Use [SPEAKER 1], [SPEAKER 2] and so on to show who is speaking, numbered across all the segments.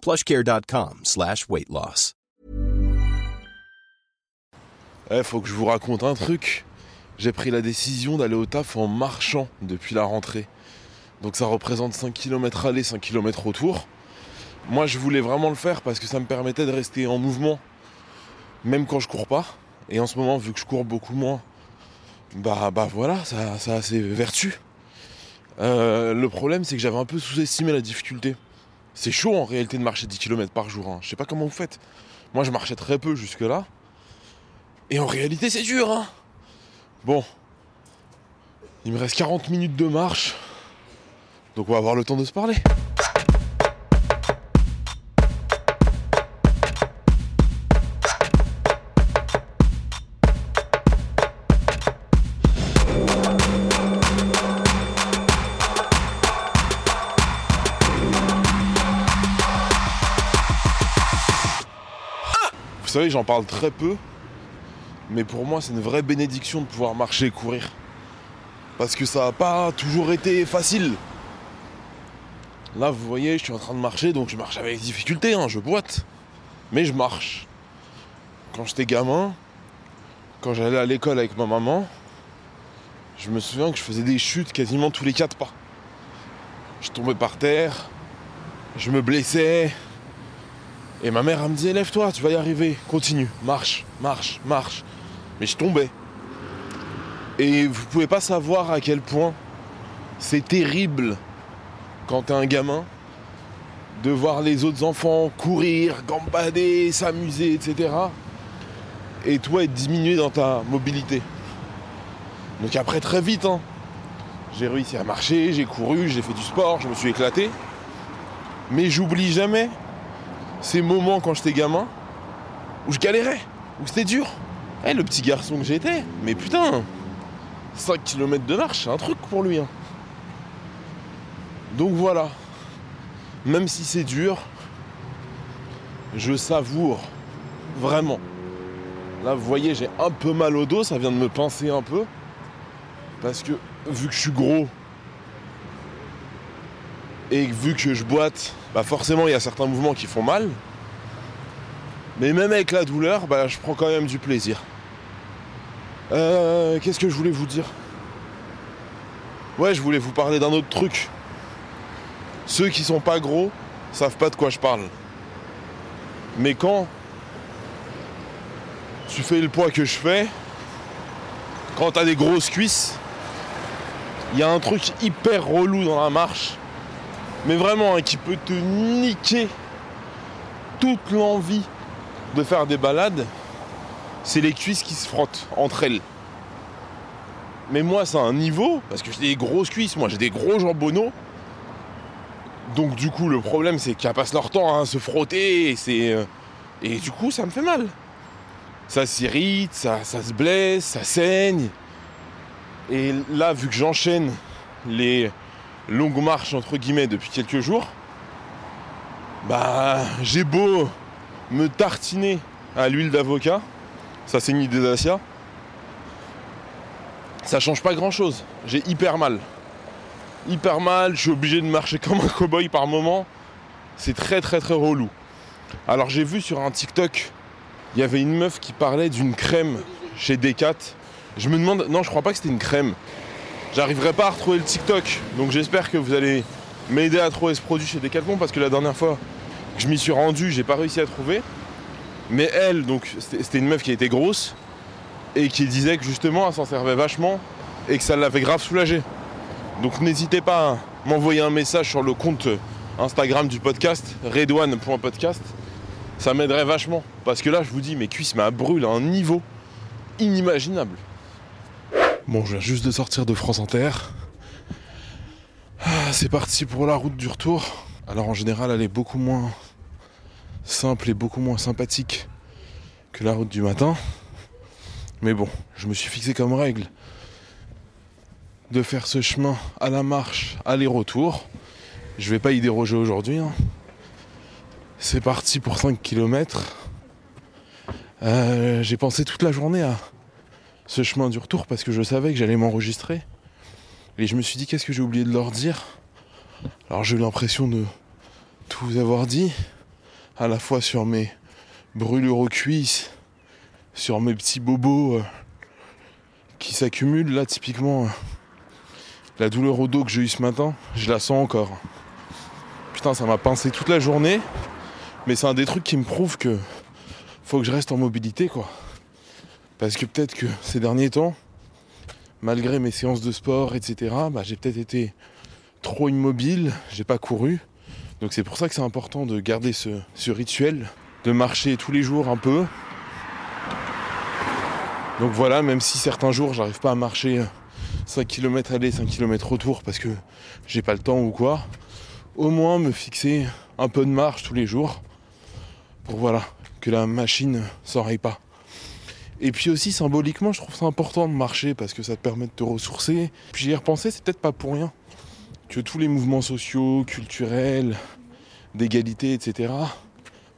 [SPEAKER 1] plushcare.com slash weight loss.
[SPEAKER 2] Faut que je vous raconte un truc. J'ai pris la décision d'aller au taf en marchant depuis la rentrée. Donc ça représente 5 km aller, 5 km retour. Moi je voulais vraiment le faire parce que ça me permettait de rester en mouvement, même quand je cours pas. Et en ce moment, vu que je cours beaucoup moins, bah, bah voilà, ça, ça a ses vertus. Euh, le problème, c'est que j'avais un peu sous-estimé la difficulté. C'est chaud en réalité de marcher 10 km par jour. hein. Je sais pas comment vous faites. Moi, je marchais très peu jusque-là. Et en réalité, c'est dur. Hein bon. Il me reste 40 minutes de marche. Donc on va avoir le temps de se parler. J'en parle très peu, mais pour moi, c'est une vraie bénédiction de pouvoir marcher et courir. Parce que ça n'a pas toujours été facile. Là, vous voyez, je suis en train de marcher, donc je marche avec difficulté, hein, je boite. Mais je marche. Quand j'étais gamin, quand j'allais à l'école avec ma maman, je me souviens que je faisais des chutes quasiment tous les quatre pas. Je tombais par terre, je me blessais. Et ma mère, elle me disait, lève-toi, tu vas y arriver, continue, marche, marche, marche. Mais je tombais. Et vous pouvez pas savoir à quel point c'est terrible quand t'es un gamin de voir les autres enfants courir, gambader, s'amuser, etc. Et toi être diminué dans ta mobilité. Donc après très vite, hein, j'ai réussi à marcher, j'ai couru, j'ai fait du sport, je me suis éclaté. Mais j'oublie jamais ces moments quand j'étais gamin où je galérais, où c'était dur. Eh, le petit garçon que j'étais, mais putain, 5 km de marche, c'est un truc pour lui. hein. Donc voilà, même si c'est dur, je savoure vraiment. Là, vous voyez, j'ai un peu mal au dos, ça vient de me pincer un peu. Parce que vu que je suis gros et vu que je boite, bah forcément il y a certains mouvements qui font mal. Mais même avec la douleur, bah, je prends quand même du plaisir. Euh, Qu'est-ce que je voulais vous dire? Ouais, je voulais vous parler d'un autre truc. Ceux qui sont pas gros savent pas de quoi je parle. Mais quand tu fais le poids que je fais, quand t'as des grosses cuisses, il y a un truc hyper relou dans la marche, mais vraiment hein, qui peut te niquer toute l'envie de faire des balades, c'est les cuisses qui se frottent entre elles. Mais moi, c'est un niveau, parce que j'ai des grosses cuisses, moi j'ai des gros jambonneaux. Donc du coup, le problème, c'est qu'elles passent leur temps à se frotter, et, euh, du coup, ça me fait mal. Ça s'irrite, ça se blesse, ça saigne. Et là, vu que j'enchaîne les longues marches, entre guillemets, depuis quelques jours, bah, j'ai beau me tartiner à l'huile d'avocat, ça c'est une idée d'Asia, ça change pas grand chose. J'ai hyper mal. Hyper mal, je suis obligé de marcher comme un cow-boy par moment. C'est très très très relou. Alors j'ai vu sur un TikTok, il y avait une meuf qui parlait d'une crème chez Decat. Je me demande, non je crois pas que c'était une crème. J'arriverai pas à retrouver le TikTok, donc j'espère que vous allez m'aider à trouver ce produit chez Decathlon parce que la dernière fois que je m'y suis rendu, j'ai pas réussi à trouver. Mais elle, donc, c'était une meuf qui était grosse et qui disait que justement, elle s'en servait vachement et que ça l'avait grave soulagée. Donc, n'hésitez pas à m'envoyer un message sur le compte Instagram du podcast, redouane.podcast. Ça m'aiderait vachement. Parce que là, je vous dis, mes cuisses m'a à un niveau inimaginable. Bon, je viens juste de sortir de France Inter. Ah, c'est parti pour la route du retour. Alors en général, elle est beaucoup moins simple et beaucoup moins sympathique que la route du matin. Mais bon, je me suis fixé comme règle de faire ce chemin à la marche, aller-retour. Je vais pas y déroger aujourd'hui. hein. C'est parti pour 5 km. J'ai pensé toute la journée à ce chemin du retour parce que je savais que j'allais m'enregistrer. Et je me suis dit qu'est-ce que j'ai oublié de leur dire? Alors j'ai eu l'impression de tout vous avoir dit, à la fois sur mes brûlures aux cuisses, sur mes petits bobos euh, qui s'accumulent. Là typiquement, euh, la douleur au dos que j'ai eue ce matin, je la sens encore. Putain, ça m'a pincé toute la journée, mais c'est un des trucs qui me prouve que faut que je reste en mobilité quoi. Parce que peut-être que ces derniers temps, malgré mes séances de sport, etc., bah, j'ai peut-être été trop immobile, j'ai pas couru. Donc c'est pour ça que c'est important de garder ce, rituel, de marcher tous les jours un peu. Donc voilà, même si certains jours j'arrive pas à marcher 5 km aller, 5 km retour parce que j'ai pas le temps ou quoi, au moins me fixer un peu de marche tous les jours pour voilà, que la machine s'enraye pas. Et puis aussi symboliquement, je trouve ça important de marcher parce que ça te permet de te ressourcer. Puis j'y ai repensé, c'est peut-être pas pour rien que tous les mouvements sociaux, culturels, d'égalité, etc.,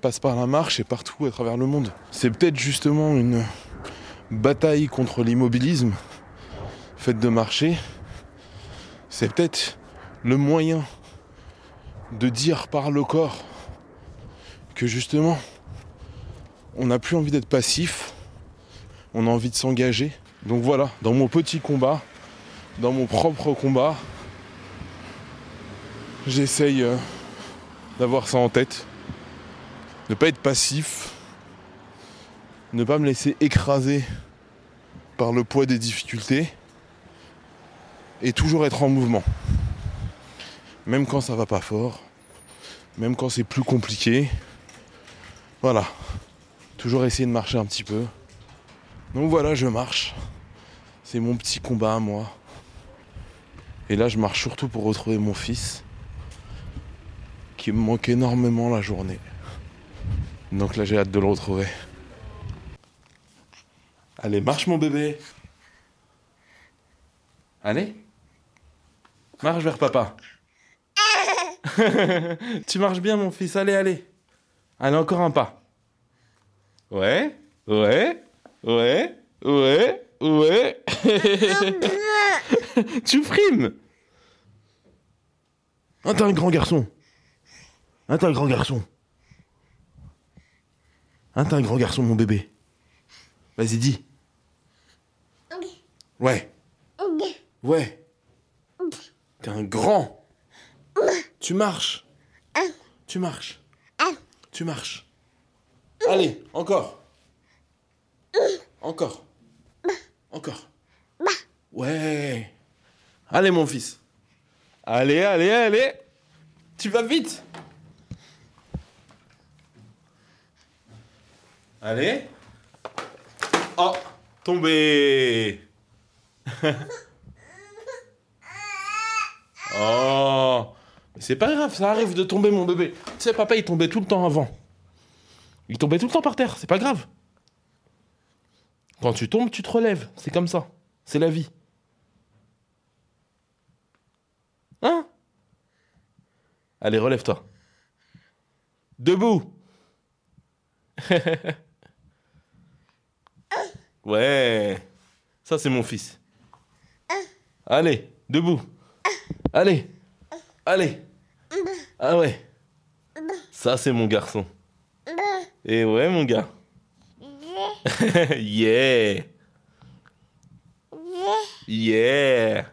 [SPEAKER 2] passent par la marche et partout à travers le monde. C'est peut-être justement une bataille contre l'immobilisme, faite de marcher. C'est peut-être le moyen de dire par le corps que justement, on n'a plus envie d'être passif, on a envie de s'engager. Donc voilà, dans mon petit combat, dans mon propre combat, j'essaye euh, d'avoir ça en tête. Ne pas être passif, ne pas me laisser écraser par le poids des difficultés et toujours être en mouvement. Même quand ça va pas fort, même quand c'est plus compliqué. Voilà, toujours essayer de marcher un petit peu. Donc voilà, je marche. C'est mon petit combat à moi. Et là, je marche surtout pour retrouver mon fils, qui me manque énormément la journée. Donc là, j'ai hâte de le retrouver. Allez, marche mon bébé. Allez. Marche vers papa. tu marches bien mon fils, allez, allez. Allez, encore un pas. Ouais, ouais. tu frimes. Ah, t'es un grand garçon. Ah, t'es un grand garçon. Ah, t'es un grand garçon, mon bébé. Vas-y, dis. Ouais. Ouais. T'es un grand. Tu marches. Tu marches. Tu marches. Allez, encore. Encore. Encore. Ouais. Allez, mon fils. Allez, allez, allez. Tu vas vite. Allez. Oh, tombé. oh. Mais C'est pas grave, ça arrive de tomber, mon bébé. Tu sais, papa, il tombait tout le temps avant. Il tombait tout le temps par terre, c'est pas grave. Quand tu tombes, tu te relèves. C'est comme ça. C'est la vie. Hein Allez, relève-toi. Debout. ouais. Ça, c'est mon fils. Allez, debout. Allez. Allez. Ah ouais. Ça, c'est mon garçon. Et ouais, mon gars. yeah. Yeah.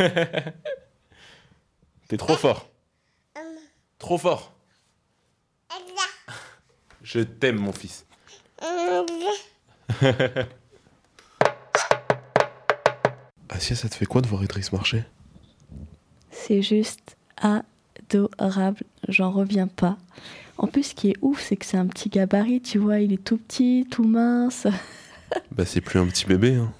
[SPEAKER 2] T'es trop fort. Trop fort.
[SPEAKER 3] Je t'aime, mon fils. Asia, ça te fait quoi de voir Idriss marcher?
[SPEAKER 4] C'est juste adorable. J'en reviens pas. En plus, ce qui est ouf, c'est que c'est un petit gabarit, tu vois. Il est tout petit, tout mince.
[SPEAKER 3] Bah, c'est plus un petit bébé. Hein.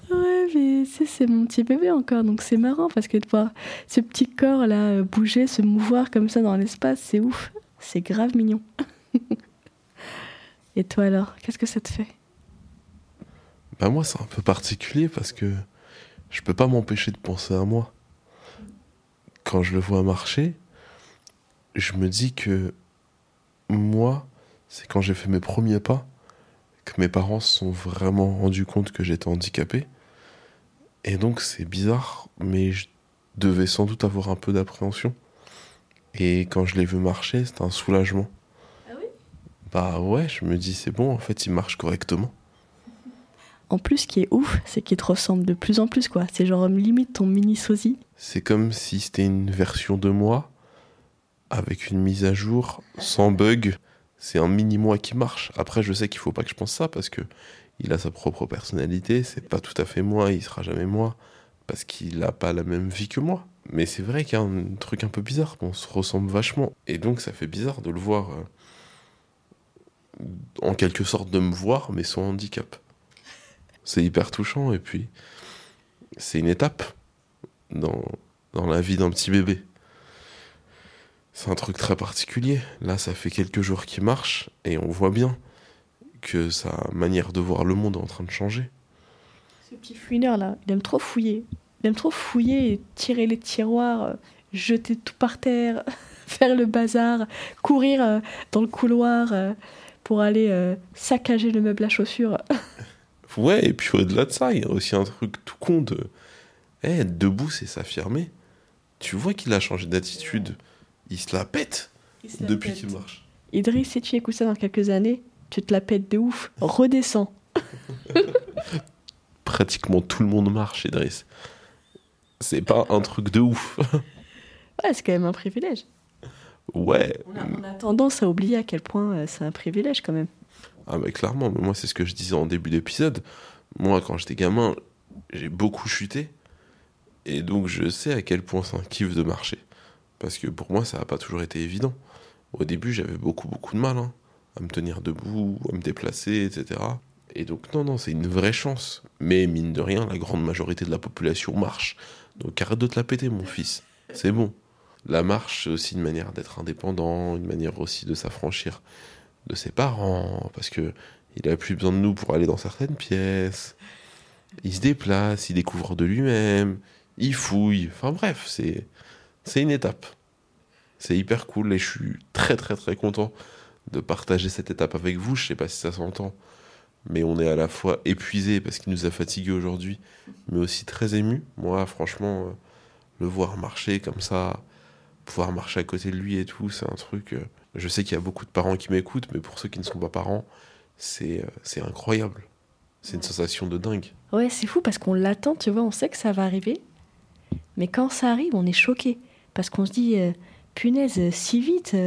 [SPEAKER 4] C'est mon petit bébé encore. Donc c'est marrant parce que de voir ce petit corps là euh, bouger, se mouvoir comme ça dans l'espace, c'est ouf. C'est grave mignon. Et toi alors, qu'est-ce que ça te fait?
[SPEAKER 3] Bah, moi, c'est un peu particulier parce que je peux pas m'empêcher de penser à moi. Quand je le vois marcher, je me dis que moi, c'est quand j'ai fait mes premiers pas que mes parents se sont vraiment rendus compte que j'étais handicapé. Et donc c'est bizarre, mais je devais sans doute avoir un peu d'appréhension. Et quand je l'ai vu marcher, c'était un soulagement.
[SPEAKER 4] Ah oui?
[SPEAKER 3] Bah ouais, je me dis c'est bon, en fait il marche correctement.
[SPEAKER 4] En plus, ce qui est ouf, c'est qu'il te ressemble de plus en plus quoi. C'est genre limite ton mini sosie.
[SPEAKER 3] C'est comme si c'était une version de moi avec une mise à jour, sans bug. C'est un mini moi qui marche. Après, je sais qu'il faut pas que je pense ça parce que il a sa propre personnalité. C'est pas tout à fait moi. Il sera jamais moi parce qu'il a pas la même vie que moi. Mais c'est vrai qu'il y a un truc un peu bizarre. On se ressemble vachement et donc ça fait bizarre de le voir. euh, en quelque sorte de me voir, mais sans handicap. C'est hyper touchant et puis c'est une étape dans, dans la vie d'un petit bébé. C'est un truc très particulier. Là, ça fait quelques jours qu'il marche et on voit bien que sa manière de voir le monde est en train de changer.
[SPEAKER 4] Ce petit fouineur là, il aime trop fouiller. Il aime trop fouiller et tirer les tiroirs, euh, jeter tout par terre, faire le bazar, courir euh, dans le couloir euh, pour aller saccager le meuble à chaussures.
[SPEAKER 3] Ouais, et puis au-delà de ça, il y a aussi un truc tout con de. Eh, être debout, c'est s'affirmer. Tu vois qu'il a changé d'attitude. Il se la pète depuis qu'il marche.
[SPEAKER 4] Idriss, si tu écoutes ça dans quelques années, tu te la pètes de ouf. Redescends.
[SPEAKER 3] Pratiquement tout le monde marche, Idriss. C'est pas un truc de ouf.
[SPEAKER 4] Ouais, c'est quand même un privilège.
[SPEAKER 3] Ouais.
[SPEAKER 4] On a, on a tendance à oublier à quel point euh, c'est un privilège quand même.
[SPEAKER 3] Ah bah clairement, mais moi c'est ce que je disais en début d'épisode. Moi quand j'étais gamin, j'ai beaucoup chuté. Et donc je sais à quel point c'est un kiff de marcher. Parce que pour moi ça n'a pas toujours été évident. Au début j'avais beaucoup beaucoup de mal hein, à me tenir debout, à me déplacer, etc. Et donc non, non, c'est une vraie chance. Mais mine de rien, la grande majorité de la population marche. Donc arrête de te la péter mon fils. C'est bon. La marche, c'est aussi une manière d'être indépendant, une manière aussi de s'affranchir de ses parents, parce que il a plus besoin de nous pour aller dans certaines pièces. Il se déplace, il découvre de lui-même, il fouille. Enfin bref, c'est c'est une étape. C'est hyper cool et je suis très très très content de partager cette étape avec vous. Je sais pas si ça s'entend, mais on est à la fois épuisé parce qu'il nous a fatigués aujourd'hui, mais aussi très ému. Moi, franchement, euh, le voir marcher comme ça, pouvoir marcher à côté de lui et tout, c'est un truc. euh, je sais qu'il y a beaucoup de parents qui m'écoutent, mais pour ceux qui ne sont pas parents, c'est euh, c'est incroyable. C'est une sensation de dingue.
[SPEAKER 4] Ouais, c'est fou parce qu'on l'attend, tu vois, on sait que ça va arriver. Mais quand ça arrive, on est choqué. Parce qu'on se dit, punaise, si vite,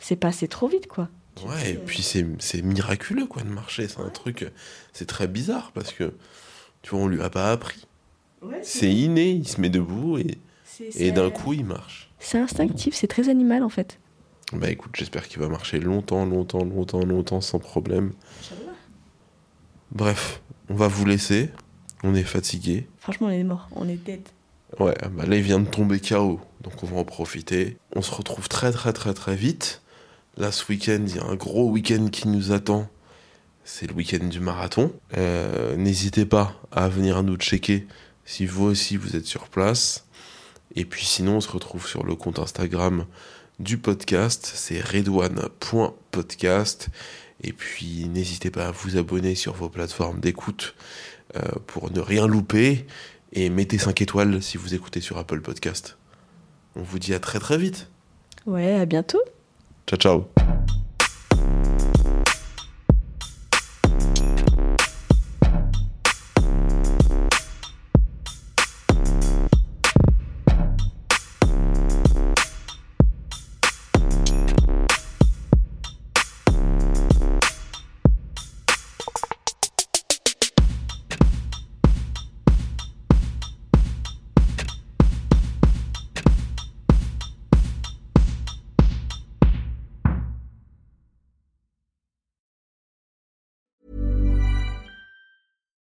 [SPEAKER 4] c'est passé trop vite, quoi.
[SPEAKER 3] Ouais, et puis c'est c'est miraculeux quoi de marcher. C'est un truc, euh, c'est très bizarre parce que tu vois, on lui a pas appris. C'est inné, il se met debout et, et d'un coup il marche.
[SPEAKER 4] C'est instinctif, c'est très animal en fait.
[SPEAKER 3] Bah écoute, j'espère qu'il va marcher longtemps, longtemps, longtemps, longtemps sans problème. Bref, on va vous laisser. On est fatigué.
[SPEAKER 4] Franchement, on est mort, on est dead.
[SPEAKER 3] Ouais, bah là il vient de tomber KO, donc on va en profiter. On se retrouve très très très très vite. Là ce week-end, il y a un gros week-end qui nous attend. C'est le week-end du marathon. Euh, N'hésitez pas à venir nous checker si vous aussi vous êtes sur place. Et puis sinon, on se retrouve sur le compte Instagram du podcast, c'est redouane.podcast. Et puis n'hésitez pas à vous abonner sur vos plateformes d'écoute euh, pour ne rien louper. Et mettez 5 étoiles si vous écoutez sur Apple Podcast. On vous dit à très très vite.
[SPEAKER 4] Ouais, à bientôt.
[SPEAKER 3] Ciao ciao.